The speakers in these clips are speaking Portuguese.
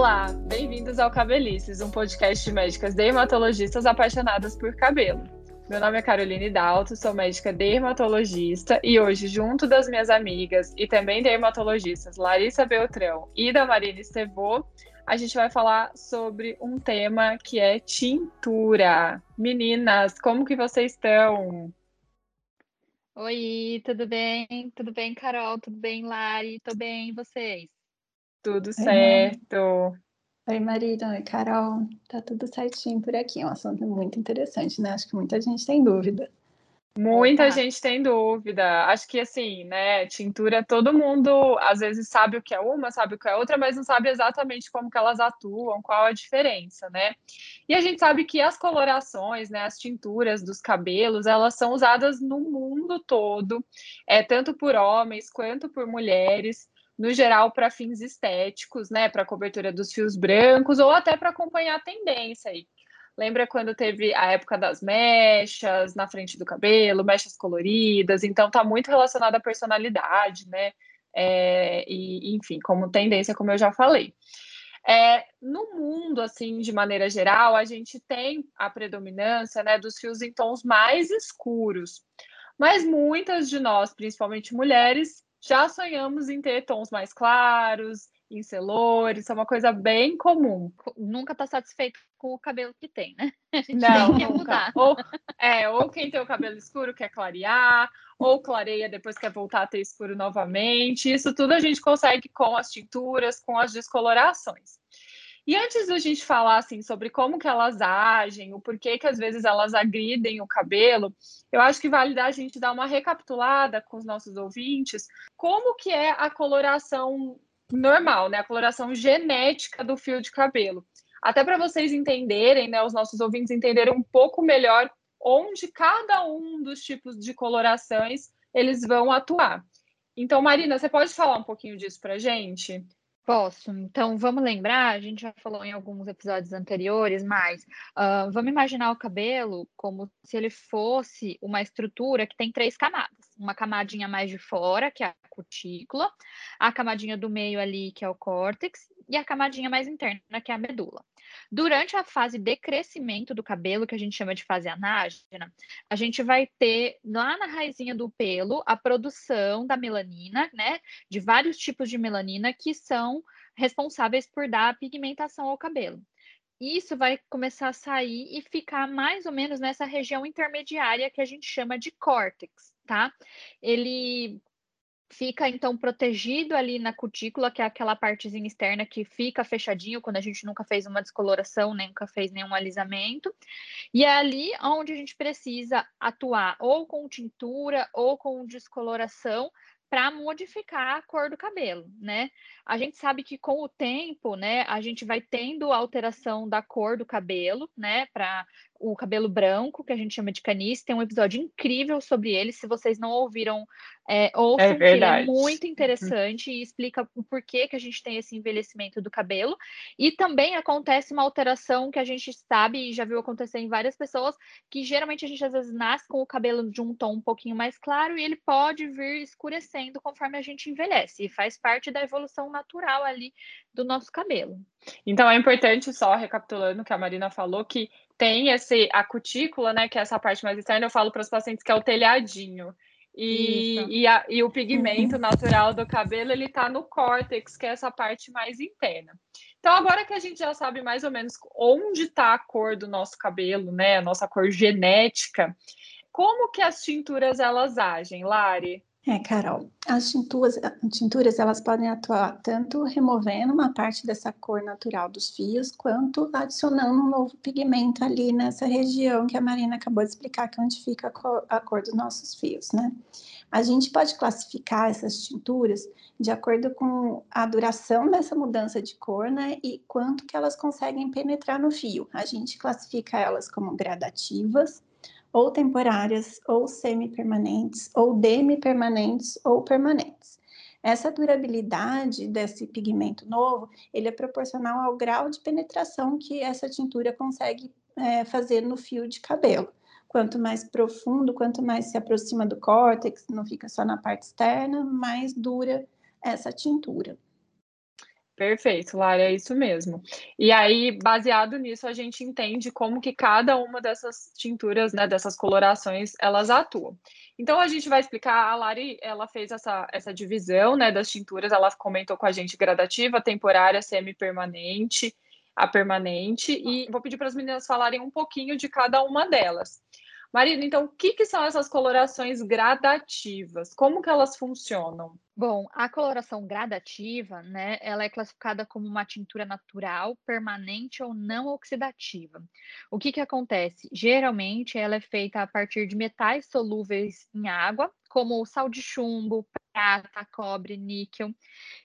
Olá, bem-vindos ao Cabelices, um podcast de médicas dermatologistas apaixonadas por cabelo. Meu nome é Caroline Dalto, sou médica dermatologista e hoje, junto das minhas amigas e também dermatologistas Larissa Beltrão e da Marina Estevô, a gente vai falar sobre um tema que é tintura. Meninas, como que vocês estão? Oi, tudo bem? Tudo bem, Carol? Tudo bem, Lari? Tô bem, e vocês? Tudo certo. Oi, Marina. Oi, Carol. Tá tudo certinho por aqui. É um assunto muito interessante, né? Acho que muita gente tem dúvida. Muita Opa. gente tem dúvida. Acho que assim, né, tintura, todo mundo às vezes sabe o que é uma, sabe o que é outra, mas não sabe exatamente como que elas atuam, qual a diferença, né? E a gente sabe que as colorações, né, as tinturas dos cabelos, elas são usadas no mundo todo, é tanto por homens quanto por mulheres no geral para fins estéticos, né, para cobertura dos fios brancos ou até para acompanhar a tendência aí. Lembra quando teve a época das mechas na frente do cabelo, mechas coloridas? Então tá muito relacionado à personalidade, né? É, e, enfim, como tendência, como eu já falei. É, no mundo, assim, de maneira geral, a gente tem a predominância né, dos fios em tons mais escuros. Mas muitas de nós, principalmente mulheres, já sonhamos em ter tons mais claros, em celores, isso é uma coisa bem comum. Nunca está satisfeito com o cabelo que tem, né? A gente Não, tem que mudar. Ou, é, ou quem tem o cabelo escuro quer clarear, ou clareia depois quer voltar a ter escuro novamente. Isso tudo a gente consegue com as tinturas, com as descolorações. E antes da gente falar assim sobre como que elas agem, o porquê que às vezes elas agridem o cabelo, eu acho que vale a gente dar uma recapitulada com os nossos ouvintes, como que é a coloração normal, né? A coloração genética do fio de cabelo. Até para vocês entenderem, né, os nossos ouvintes entenderem um pouco melhor onde cada um dos tipos de colorações eles vão atuar. Então, Marina, você pode falar um pouquinho disso para gente? Posso. Então, vamos lembrar, a gente já falou em alguns episódios anteriores, mas uh, vamos imaginar o cabelo como se ele fosse uma estrutura que tem três camadas. Uma camadinha mais de fora, que é a cutícula, a camadinha do meio ali, que é o córtex, e a camadinha mais interna, que é a medula. Durante a fase de crescimento do cabelo, que a gente chama de fase anágena, a gente vai ter lá na raizinha do pelo a produção da melanina, né? De vários tipos de melanina que são responsáveis por dar pigmentação ao cabelo. Isso vai começar a sair e ficar mais ou menos nessa região intermediária que a gente chama de córtex, tá? Ele fica então protegido ali na cutícula, que é aquela partezinha externa que fica fechadinho quando a gente nunca fez uma descoloração, nem nunca fez nenhum alisamento. E é ali onde a gente precisa atuar ou com tintura ou com descoloração para modificar a cor do cabelo, né? A gente sabe que com o tempo, né, a gente vai tendo alteração da cor do cabelo, né, para o cabelo branco, que a gente chama de canice. Tem um episódio incrível sobre ele. Se vocês não ouviram, é, ouçam, é que ele é muito interessante e explica o porquê que a gente tem esse envelhecimento do cabelo. E também acontece uma alteração que a gente sabe e já viu acontecer em várias pessoas, que geralmente a gente às vezes nasce com o cabelo de um tom um pouquinho mais claro e ele pode vir escurecendo conforme a gente envelhece. E faz parte da evolução natural ali do nosso cabelo. Então é importante, só recapitulando o que a Marina falou, que tem esse, a cutícula, né, que é essa parte mais externa, eu falo para os pacientes que é o telhadinho. E, e, a, e, o pigmento natural do cabelo, ele está no córtex, que é essa parte mais interna. Então, agora que a gente já sabe mais ou menos onde está a cor do nosso cabelo, né, a nossa cor genética, como que as tinturas, elas agem, Lari? É, Carol, as tinturas, tinturas elas podem atuar tanto removendo uma parte dessa cor natural dos fios, quanto adicionando um novo pigmento ali nessa região que a Marina acabou de explicar, que é onde fica a cor, a cor dos nossos fios, né? A gente pode classificar essas tinturas de acordo com a duração dessa mudança de cor, né? E quanto que elas conseguem penetrar no fio. A gente classifica elas como gradativas, ou temporárias, ou semi-permanentes, ou demi-permanentes, ou permanentes. Essa durabilidade desse pigmento novo, ele é proporcional ao grau de penetração que essa tintura consegue é, fazer no fio de cabelo. Quanto mais profundo, quanto mais se aproxima do córtex, não fica só na parte externa, mais dura essa tintura. Perfeito, Lara, é isso mesmo. E aí, baseado nisso, a gente entende como que cada uma dessas tinturas, né, dessas colorações, elas atuam. Então, a gente vai explicar, a Lari, ela fez essa, essa divisão, né, das tinturas, ela comentou com a gente gradativa, temporária, semi-permanente, a permanente, e vou pedir para as meninas falarem um pouquinho de cada uma delas. Marina, então, o que, que são essas colorações gradativas? Como que elas funcionam? Bom, a coloração gradativa, né, ela é classificada como uma tintura natural, permanente ou não oxidativa. O que que acontece? Geralmente ela é feita a partir de metais solúveis em água, como sal de chumbo, prata, cobre, níquel.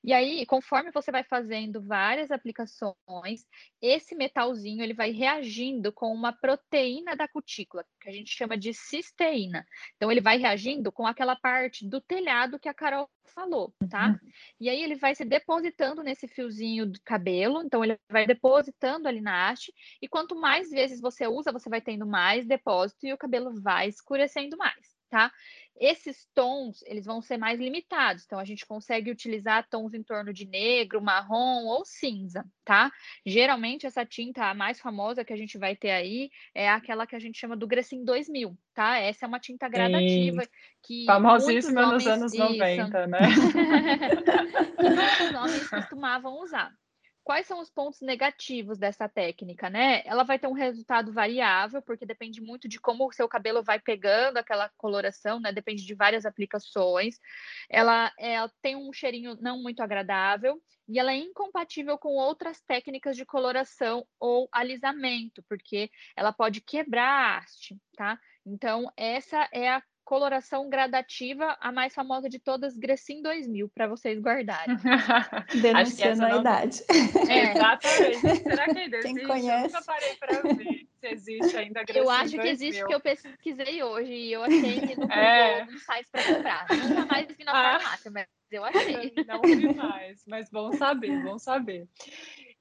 E aí, conforme você vai fazendo várias aplicações, esse metalzinho ele vai reagindo com uma proteína da cutícula, que a gente chama de cisteína. Então, ele vai reagindo com aquela parte do telhado que a Carol falou, tá? Uhum. E aí ele vai se depositando nesse fiozinho do cabelo, então ele vai depositando ali na haste, e quanto mais vezes você usa, você vai tendo mais depósito e o cabelo vai escurecendo mais, tá? Esses tons, eles vão ser mais limitados, então a gente consegue utilizar tons em torno de negro, marrom ou cinza, tá? Geralmente essa tinta a mais famosa que a gente vai ter aí é aquela que a gente chama do Grecin 2000, tá? Essa é uma tinta gradativa Sim. que famosíssima nos anos 90, né? que muitos homens costumavam usar. Quais são os pontos negativos dessa técnica, né? Ela vai ter um resultado variável, porque depende muito de como o seu cabelo vai pegando aquela coloração, né? Depende de várias aplicações. Ela, ela tem um cheirinho não muito agradável e ela é incompatível com outras técnicas de coloração ou alisamento, porque ela pode quebrar a haste, tá? Então, essa é a coloração gradativa, a mais famosa de todas, Grecin 2000, para vocês guardarem. Denunciando a não... idade. É, exatamente. Será que ainda Quem existe? Conhece? Eu nunca parei para ver se existe ainda Grecin Eu acho 2000. que existe, porque eu pesquisei hoje e eu achei no é. Google sites para comprar. Nunca mais vi na ah. farmácia, mas eu achei. Não vi mais, mas bom saber, bom saber.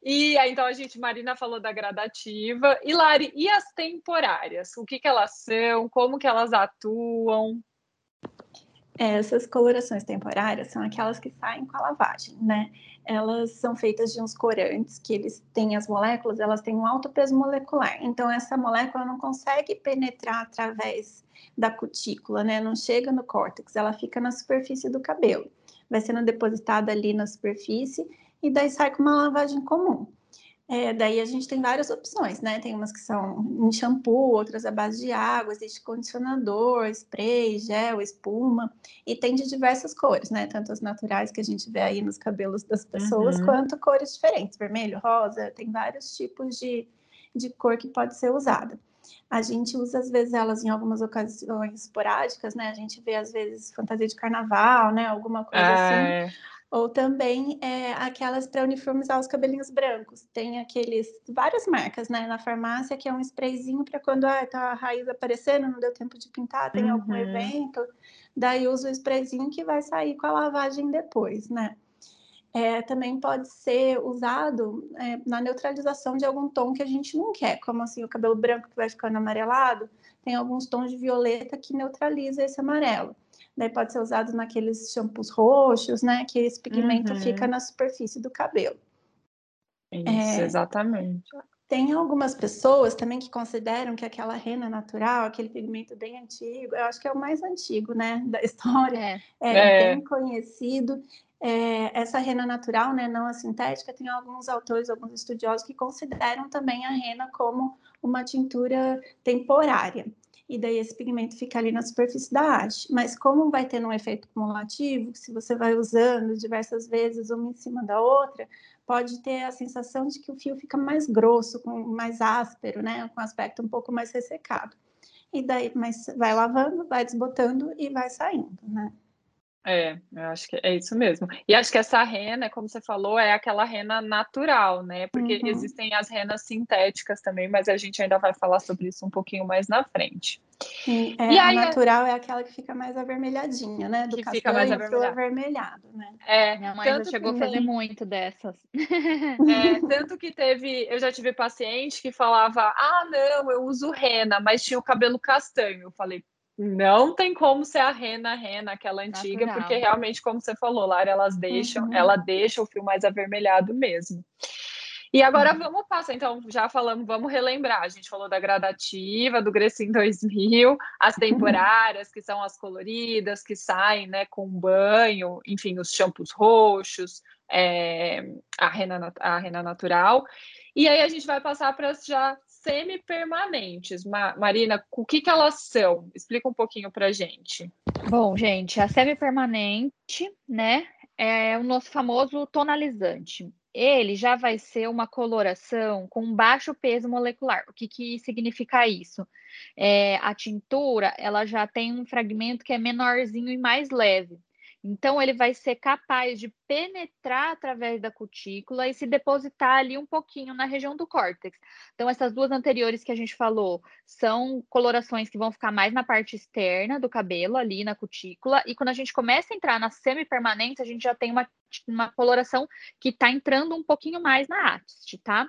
E então a gente, Marina falou da gradativa. E Lari, e as temporárias? O que, que elas são? Como que elas atuam? Essas colorações temporárias são aquelas que saem com a lavagem, né? Elas são feitas de uns corantes que eles têm as moléculas, elas têm um alto peso molecular. Então essa molécula não consegue penetrar através da cutícula, né? Não chega no córtex, ela fica na superfície do cabelo. Vai sendo depositada ali na superfície e daí sai com uma lavagem comum. É, daí a gente tem várias opções, né? Tem umas que são em shampoo, outras à base de água, existe condicionador, spray, gel, espuma, e tem de diversas cores, né? Tanto as naturais que a gente vê aí nos cabelos das pessoas, uhum. quanto cores diferentes, vermelho, rosa, tem vários tipos de, de cor que pode ser usada. A gente usa, às vezes, elas em algumas ocasiões esporádicas, né? A gente vê, às vezes, fantasia de carnaval, né? Alguma coisa ah, assim. Ou também é, aquelas para uniformizar os cabelinhos brancos. Tem aqueles, várias marcas, né, na farmácia, que é um sprayzinho para quando ah, tá a raiz aparecendo, não deu tempo de pintar, tem uhum. algum evento. Daí usa o sprayzinho que vai sair com a lavagem depois, né? É, também pode ser usado é, na neutralização de algum tom que a gente não quer, como assim o cabelo branco que vai ficando amarelado, tem alguns tons de violeta que neutraliza esse amarelo. Daí pode ser usado naqueles shampoos roxos, né? Que esse pigmento uhum. fica na superfície do cabelo. Isso, é, exatamente. Tem algumas pessoas também que consideram que aquela rena natural, aquele pigmento bem antigo, eu acho que é o mais antigo, né, da história, é, é, é. bem conhecido. É, essa rena natural, né, não a sintética, tem alguns autores, alguns estudiosos que consideram também a rena como uma tintura temporária e daí esse pigmento fica ali na superfície da haste. Mas como vai tendo um efeito cumulativo, se você vai usando diversas vezes uma em cima da outra, pode ter a sensação de que o fio fica mais grosso, com mais áspero, né, com aspecto um pouco mais ressecado. E daí, mas vai lavando, vai desbotando e vai saindo, né? É, eu acho que é isso mesmo. E acho que essa rena, como você falou, é aquela rena natural, né? Porque uhum. existem as renas sintéticas também, mas a gente ainda vai falar sobre isso um pouquinho mais na frente. Sim, é, e a aí, natural é aquela que fica mais avermelhadinha, né? Do que fica mais avermelhado. avermelhado, né? É, Minha mãe já chegou a fazer muito dessas. É, tanto que teve, eu já tive paciente que falava, ah, não, eu uso rena, mas tinha o cabelo castanho. Eu falei, não tem como ser a rena, rena, aquela antiga, Natural. porque realmente, como você falou, Lara, elas deixam, uhum. ela deixa o fio mais avermelhado mesmo. E agora uhum. vamos passar, então, já falamos, vamos relembrar. A gente falou da gradativa, do Grecin 2000, as temporárias, que são as coloridas, que saem né, com banho, enfim, os shampoos roxos, é, a, rena, a rena natural. E aí a gente vai passar para as já semi-permanentes. Marina, o que, que elas são? Explica um pouquinho para gente. Bom, gente, a semi-permanente, né, é o nosso famoso tonalizante. Ele já vai ser uma coloração com baixo peso molecular. O que, que significa isso? É, a tintura, ela já tem um fragmento que é menorzinho e mais leve. Então, ele vai ser capaz de penetrar através da cutícula e se depositar ali um pouquinho na região do córtex. Então, essas duas anteriores que a gente falou são colorações que vão ficar mais na parte externa do cabelo, ali na cutícula. E quando a gente começa a entrar na semi-permanente, a gente já tem uma, uma coloração que está entrando um pouquinho mais na haste, tá?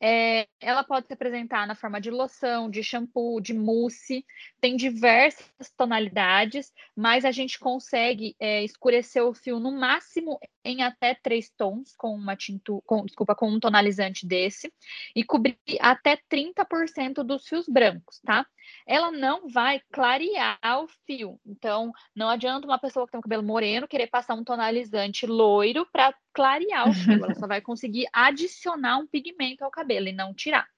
É, ela pode se apresentar na forma de loção, de shampoo, de mousse, tem diversas tonalidades, mas a gente consegue é, escurecer o fio no máximo em até três tons com uma tintu, com, desculpa, com um tonalizante desse e cobrir até 30% dos fios brancos, tá? Ela não vai clarear o fio, então não adianta uma pessoa que tem um cabelo moreno querer passar um tonalizante loiro para clarear o fio, ela só vai conseguir adicionar um pigmento ao cabelo e não tirar.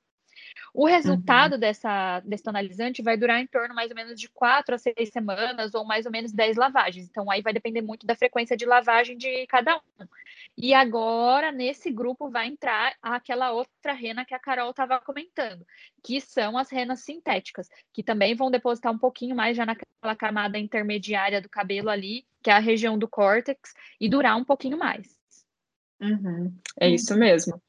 O resultado uhum. dessa, desse tonalizante vai durar em torno mais ou menos de quatro a seis semanas ou mais ou menos dez lavagens. Então, aí vai depender muito da frequência de lavagem de cada um. E agora, nesse grupo, vai entrar aquela outra rena que a Carol estava comentando, que são as renas sintéticas, que também vão depositar um pouquinho mais já naquela camada intermediária do cabelo ali, que é a região do córtex, e durar um pouquinho mais. Uhum, é isso mesmo.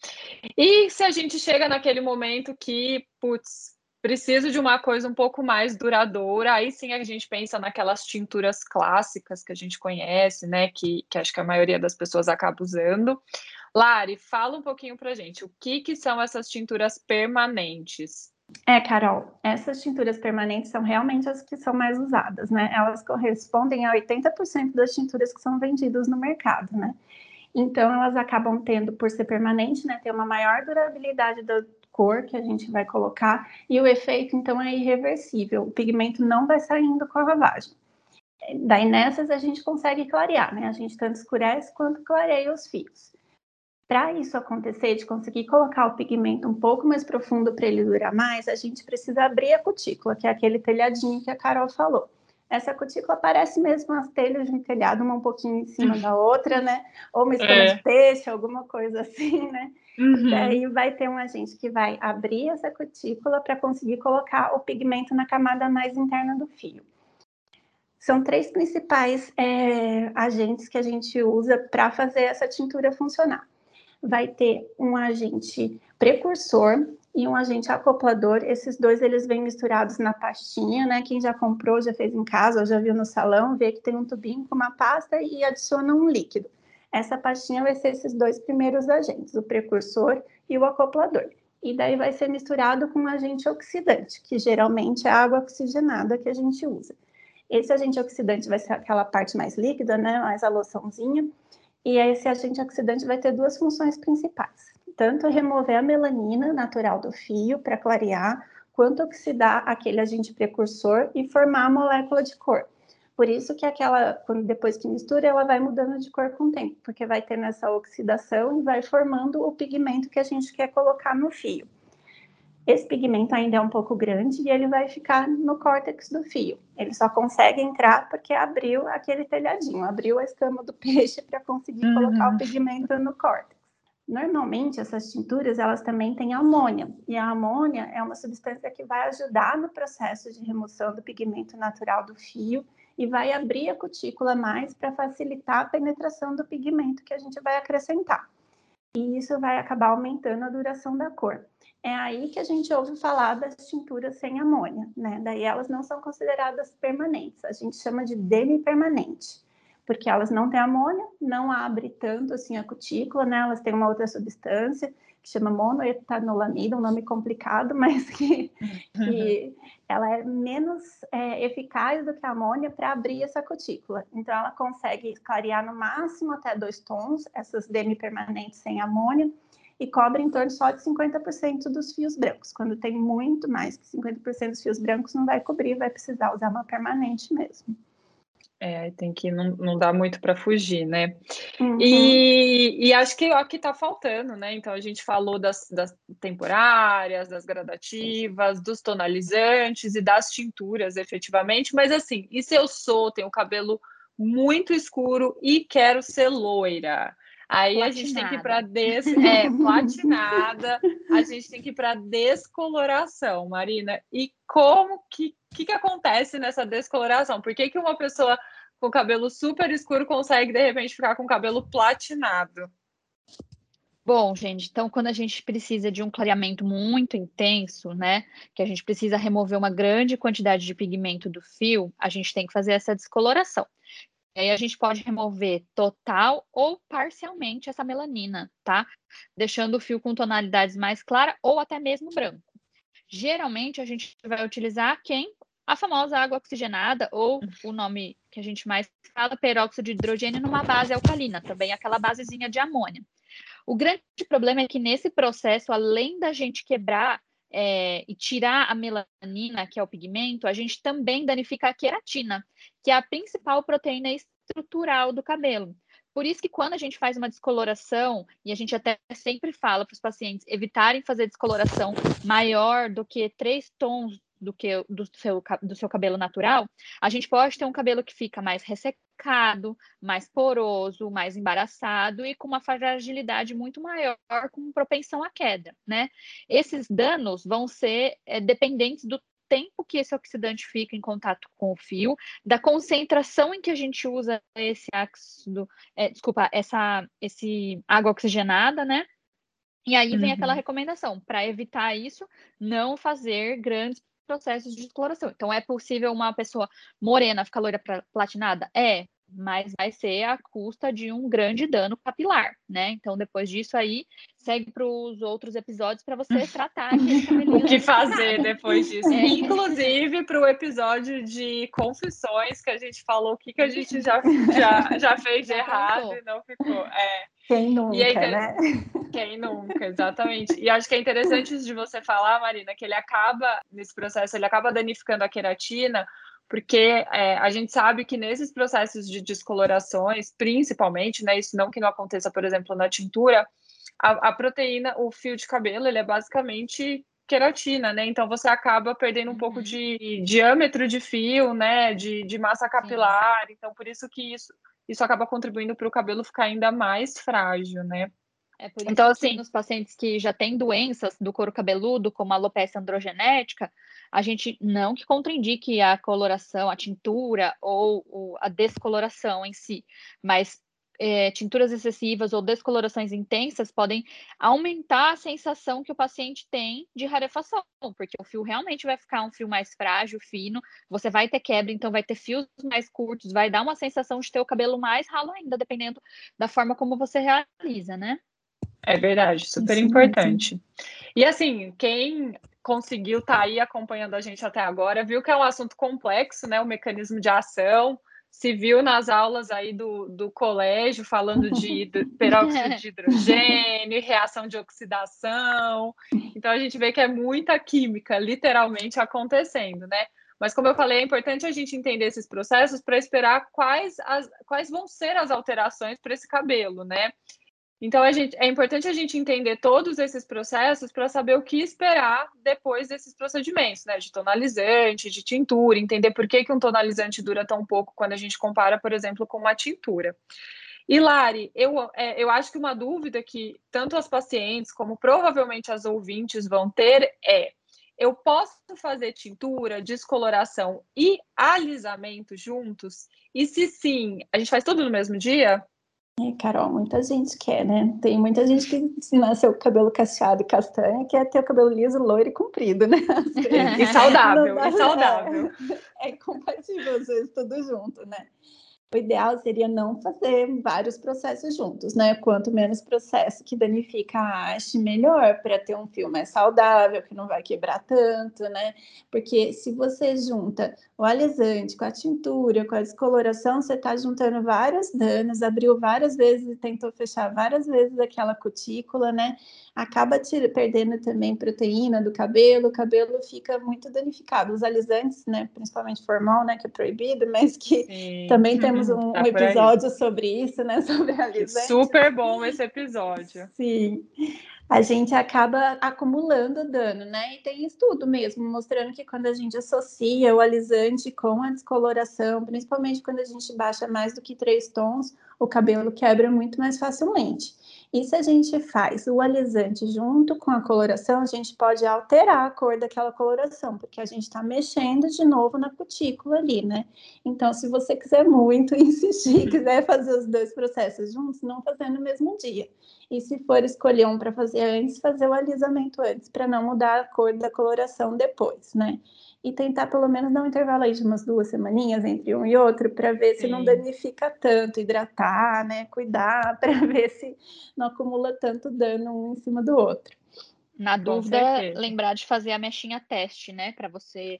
E se a gente chega naquele momento que, putz, preciso de uma coisa um pouco mais duradoura, aí sim a gente pensa naquelas tinturas clássicas que a gente conhece, né? Que, que acho que a maioria das pessoas acaba usando. Lari, fala um pouquinho pra gente, o que, que são essas tinturas permanentes? É, Carol, essas tinturas permanentes são realmente as que são mais usadas, né? Elas correspondem a 80% das tinturas que são vendidas no mercado, né? Então, elas acabam tendo, por ser permanente, né, ter uma maior durabilidade da cor que a gente vai colocar, e o efeito, então, é irreversível. O pigmento não vai saindo com a lavagem. Daí, nessas, a gente consegue clarear, né? A gente tanto escurece quanto clareia os fios. Para isso acontecer, de conseguir colocar o pigmento um pouco mais profundo para ele durar mais, a gente precisa abrir a cutícula, que é aquele telhadinho que a Carol falou. Essa cutícula parece mesmo as telhas de um telhado, uma um pouquinho em cima da outra, né? Ou uma escama é. de peixe, alguma coisa assim, né? Uhum. Daí vai ter um agente que vai abrir essa cutícula para conseguir colocar o pigmento na camada mais interna do fio. São três principais é, agentes que a gente usa para fazer essa tintura funcionar. Vai ter um agente precursor, e um agente acoplador. Esses dois eles vêm misturados na pastinha, né? Quem já comprou, já fez em casa, ou já viu no salão, vê que tem um tubinho com uma pasta e adiciona um líquido. Essa pastinha vai ser esses dois primeiros agentes, o precursor e o acoplador. E daí vai ser misturado com um agente oxidante, que geralmente é a água oxigenada que a gente usa. Esse agente oxidante vai ser aquela parte mais líquida, né? Mais a loçãozinha. E esse agente oxidante vai ter duas funções principais tanto remover a melanina natural do fio para clarear, quanto oxidar aquele agente precursor e formar a molécula de cor. Por isso que aquela, quando depois que mistura, ela vai mudando de cor com o tempo, porque vai tendo essa oxidação e vai formando o pigmento que a gente quer colocar no fio. Esse pigmento ainda é um pouco grande e ele vai ficar no córtex do fio. Ele só consegue entrar porque abriu aquele telhadinho, abriu a escama do peixe para conseguir uhum. colocar o pigmento no córtex. Normalmente, essas tinturas, elas também têm amônia, e a amônia é uma substância que vai ajudar no processo de remoção do pigmento natural do fio e vai abrir a cutícula mais para facilitar a penetração do pigmento que a gente vai acrescentar. E isso vai acabar aumentando a duração da cor. É aí que a gente ouve falar das tinturas sem amônia, né? Daí elas não são consideradas permanentes, a gente chama de demi-permanente porque elas não têm amônia, não abre tanto assim a cutícula, né? Elas têm uma outra substância que chama monoetanolamida, um nome complicado, mas que, que, ela é menos é, eficaz do que a amônia para abrir essa cutícula. Então, ela consegue clarear no máximo até dois tons, essas demi-permanentes sem amônia, e cobre em torno só de 50% dos fios brancos. Quando tem muito mais que 50% dos fios brancos, não vai cobrir, vai precisar usar uma permanente mesmo. É, tem que não, não dá muito para fugir, né? Uhum. E, e, acho que é o que está faltando, né? Então a gente falou das, das, temporárias, das gradativas, dos tonalizantes e das tinturas, efetivamente. Mas assim, e se eu sou, tenho o cabelo muito escuro e quero ser loira? Aí platinada. a gente tem que ir para des... é, platinada, a gente tem que ir para descoloração, Marina. E como que, que, que acontece nessa descoloração? Por que, que uma pessoa com cabelo super escuro consegue de repente ficar com cabelo platinado? Bom, gente, então quando a gente precisa de um clareamento muito intenso, né, que a gente precisa remover uma grande quantidade de pigmento do fio, a gente tem que fazer essa descoloração. Aí a gente pode remover total ou parcialmente essa melanina, tá? Deixando o fio com tonalidades mais claras ou até mesmo branco. Geralmente a gente vai utilizar quem? A famosa água oxigenada ou o nome que a gente mais fala, peróxido de hidrogênio numa base alcalina, também aquela basezinha de amônia. O grande problema é que nesse processo, além da gente quebrar é, e tirar a melanina, que é o pigmento, a gente também danifica a queratina, que é a principal proteína estrutural do cabelo. Por isso que quando a gente faz uma descoloração, e a gente até sempre fala para os pacientes evitarem fazer descoloração maior do que três tons do que do seu, do seu cabelo natural, a gente pode ter um cabelo que fica mais ressecado, mais poroso, mais embaraçado e com uma fragilidade muito maior, com propensão à queda, né? Esses danos vão ser é, dependentes do tempo que esse oxidante fica em contato com o fio, da concentração em que a gente usa esse ácido, é, desculpa, essa esse água oxigenada, né? E aí vem uhum. aquela recomendação, para evitar isso, não fazer grandes processos de descoloração. Então, é possível uma pessoa morena ficar loira platinada? É, mas vai ser à custa de um grande dano capilar, né? Então, depois disso aí, segue para os outros episódios para você tratar o que fazer depois disso. É. Inclusive para o episódio de confissões que a gente falou o que, que a gente já, já, já fez de errado e não ficou. É. Quem nunca, aí, né? Quem nunca, exatamente. E acho que é interessante de você falar, Marina, que ele acaba, nesse processo, ele acaba danificando a queratina, porque é, a gente sabe que nesses processos de descolorações, principalmente, né, isso não que não aconteça, por exemplo, na tintura, a, a proteína, o fio de cabelo, ele é basicamente queratina, né? Então você acaba perdendo um uhum. pouco de diâmetro de fio, né? De, de massa capilar. Sim. Então, por isso que isso, isso acaba contribuindo para o cabelo ficar ainda mais frágil, né? É por isso então, que assim, nos pacientes que já têm doenças do couro cabeludo, como a alopecia androgenética, a gente não que contraindique a coloração, a tintura ou, ou a descoloração em si, mas é, tinturas excessivas ou descolorações intensas podem aumentar a sensação que o paciente tem de rarefação, porque o fio realmente vai ficar um fio mais frágil, fino, você vai ter quebra, então vai ter fios mais curtos, vai dar uma sensação de ter o cabelo mais ralo ainda, dependendo da forma como você realiza, né? É verdade, super importante. E assim, quem conseguiu estar tá aí acompanhando a gente até agora, viu que é um assunto complexo, né? O mecanismo de ação, se viu nas aulas aí do, do colégio falando de peróxido de hidrogênio, reação de oxidação. Então a gente vê que é muita química literalmente acontecendo, né? Mas como eu falei, é importante a gente entender esses processos para esperar quais, as, quais vão ser as alterações para esse cabelo, né? Então, a gente, é importante a gente entender todos esses processos para saber o que esperar depois desses procedimentos, né? De tonalizante, de tintura, entender por que, que um tonalizante dura tão pouco quando a gente compara, por exemplo, com uma tintura. E, Lari, eu, é, eu acho que uma dúvida que tanto as pacientes como provavelmente as ouvintes vão ter é: eu posso fazer tintura, descoloração e alisamento juntos? E se sim, a gente faz tudo no mesmo dia? É, Carol, muita gente quer, né? Tem muita gente que se nasceu com cabelo cacheado e castanho quer ter o cabelo liso, loiro e comprido, né? e saudável, e saudável. É, é compatível, às vezes, tudo junto, né? O ideal seria não fazer vários processos juntos, né? Quanto menos processo que danifica a haste, melhor, para ter um fio mais saudável, que não vai quebrar tanto, né? Porque se você junta o alisante com a tintura, com a descoloração, você está juntando vários danos, abriu várias vezes e tentou fechar várias vezes aquela cutícula, né? Acaba te, perdendo também proteína do cabelo, o cabelo fica muito danificado. Os alisantes, né? Principalmente formal, né? Que é proibido, mas que Sim. também temos temos um, tá um episódio sobre isso, né? Sobre realizante. Super bom esse episódio. Sim. A gente acaba acumulando dano, né? E tem estudo mesmo mostrando que quando a gente associa o alisante com a descoloração, principalmente quando a gente baixa mais do que três tons, o cabelo quebra muito mais facilmente. E se a gente faz o alisante junto com a coloração, a gente pode alterar a cor daquela coloração, porque a gente está mexendo de novo na cutícula ali, né? Então, se você quiser muito insistir, quiser fazer os dois processos juntos, não fazer no mesmo dia. E se for escolher um para fazer antes, fazer o alisamento antes, para não mudar a cor da coloração depois, né? E tentar pelo menos dar um intervalo aí de umas duas semaninhas entre um e outro para ver Sim. se não danifica tanto, hidratar, né, cuidar para ver se não acumula tanto dano um em cima do outro. Na dúvida, lembrar de fazer a mechinha teste, né? Para você,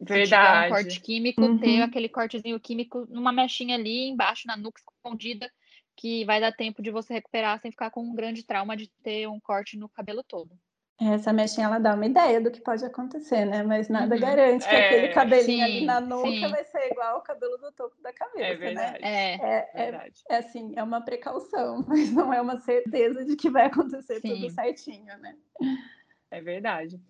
Verdade. se um corte químico, uhum. ter aquele cortezinho químico numa mechinha ali embaixo, na nuca escondida, que vai dar tempo de você recuperar sem ficar com um grande trauma de ter um corte no cabelo todo. Essa mechinha ela dá uma ideia do que pode acontecer, né? Mas nada uhum. garante que é, aquele cabelinho sim, ali na nuca sim. vai ser igual ao cabelo do topo da cabeça, é né? verdade, né? É, é, é, é, assim, é uma precaução, mas não é uma certeza de que vai acontecer sim. tudo certinho, né? É verdade.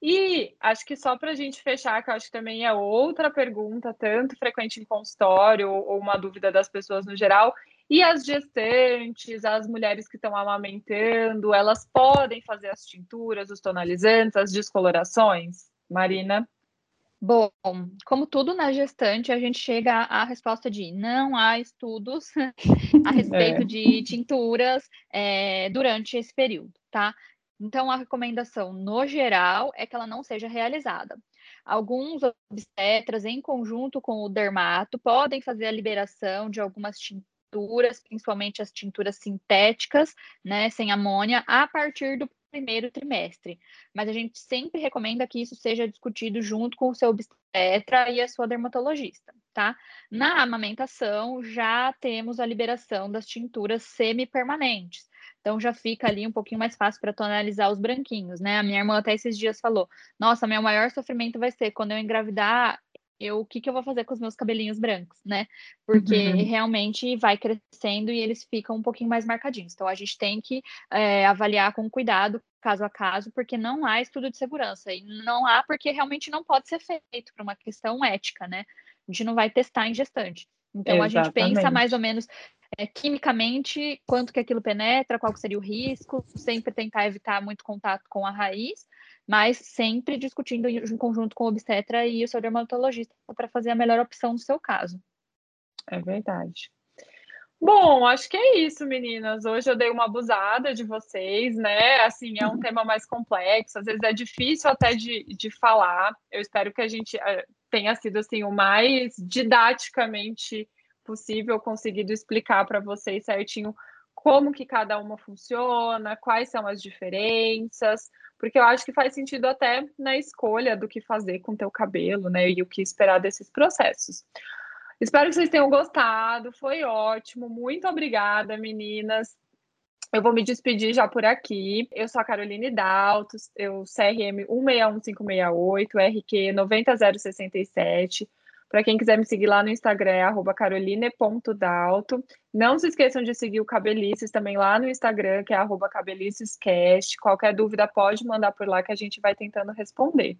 E acho que só para a gente fechar, que eu acho que também é outra pergunta, tanto frequente em consultório ou uma dúvida das pessoas no geral, e as gestantes, as mulheres que estão amamentando, elas podem fazer as tinturas, os tonalizantes, as descolorações? Marina? Bom, como tudo na gestante, a gente chega à resposta de não há estudos a respeito é. de tinturas é, durante esse período, tá? Então, a recomendação, no geral, é que ela não seja realizada. Alguns obstetras, em conjunto com o dermato, podem fazer a liberação de algumas tinturas tinturas, principalmente as tinturas sintéticas, né, sem amônia, a partir do primeiro trimestre. Mas a gente sempre recomenda que isso seja discutido junto com o seu obstetra e a sua dermatologista, tá? Na amamentação, já temos a liberação das tinturas semi-permanentes. Então já fica ali um pouquinho mais fácil para tonalizar os branquinhos, né? A minha irmã até esses dias falou: "Nossa, meu maior sofrimento vai ser quando eu engravidar eu, o que, que eu vou fazer com os meus cabelinhos brancos, né? Porque uhum. realmente vai crescendo e eles ficam um pouquinho mais marcadinhos. Então a gente tem que é, avaliar com cuidado, caso a caso, porque não há estudo de segurança. E não há porque realmente não pode ser feito por uma questão ética, né? A gente não vai testar em gestante. Então Exatamente. a gente pensa mais ou menos é, quimicamente quanto que aquilo penetra, qual seria o risco, sempre tentar evitar muito contato com a raiz mas sempre discutindo em conjunto com o obstetra e o seu dermatologista para fazer a melhor opção no seu caso. É verdade. Bom, acho que é isso, meninas. Hoje eu dei uma abusada de vocês, né? Assim, é um tema mais complexo, às vezes é difícil até de, de falar. Eu espero que a gente eh, tenha sido assim o mais didaticamente possível conseguido explicar para vocês certinho como que cada uma funciona, quais são as diferenças, porque eu acho que faz sentido até na escolha do que fazer com o teu cabelo, né, e o que esperar desses processos. Espero que vocês tenham gostado, foi ótimo, muito obrigada, meninas. Eu vou me despedir já por aqui. Eu sou a Caroline Daltos, eu CRM 161568, RQ 90067. Para quem quiser me seguir lá no Instagram é caroline.dalto. Não se esqueçam de seguir o Cabelices também lá no Instagram, que é cabelicescast. Qualquer dúvida pode mandar por lá que a gente vai tentando responder.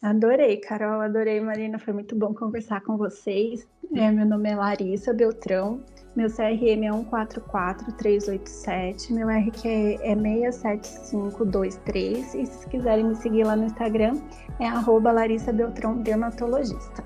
Adorei, Carol, adorei, Marina. Foi muito bom conversar com vocês. É, meu nome é Larissa Beltrão. Meu CRM é 144387. Meu RQ é 67523. E se quiserem me seguir lá no Instagram, é Larissa Beltrão Dermatologista.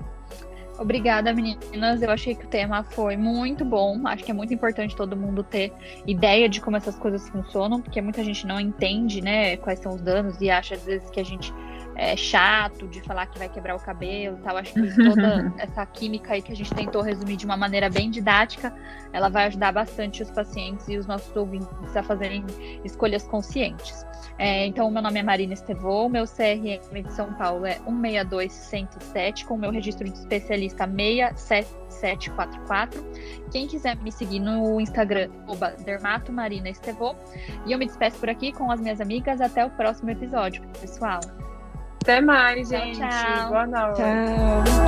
Obrigada, meninas. Eu achei que o tema foi muito bom. Acho que é muito importante todo mundo ter ideia de como essas coisas funcionam, porque muita gente não entende, né, quais são os danos e acha às vezes que a gente é, chato de falar que vai quebrar o cabelo tal. Acho que toda essa química aí que a gente tentou resumir de uma maneira bem didática, ela vai ajudar bastante os pacientes e os nossos ouvintes a fazerem escolhas conscientes. É, então, meu nome é Marina Estevô, meu CRM de São Paulo é 162107, com o meu registro de especialista 67744. Quem quiser me seguir no Instagram, dermatomarinaestevô. E eu me despeço por aqui com as minhas amigas. Até o próximo episódio, pessoal. Até mais, tchau, gente. Tchau. Boa noite. Tchau.